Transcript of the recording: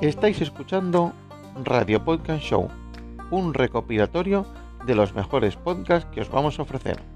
Estáis escuchando Radio Podcast Show, un recopilatorio de los mejores podcasts que os vamos a ofrecer.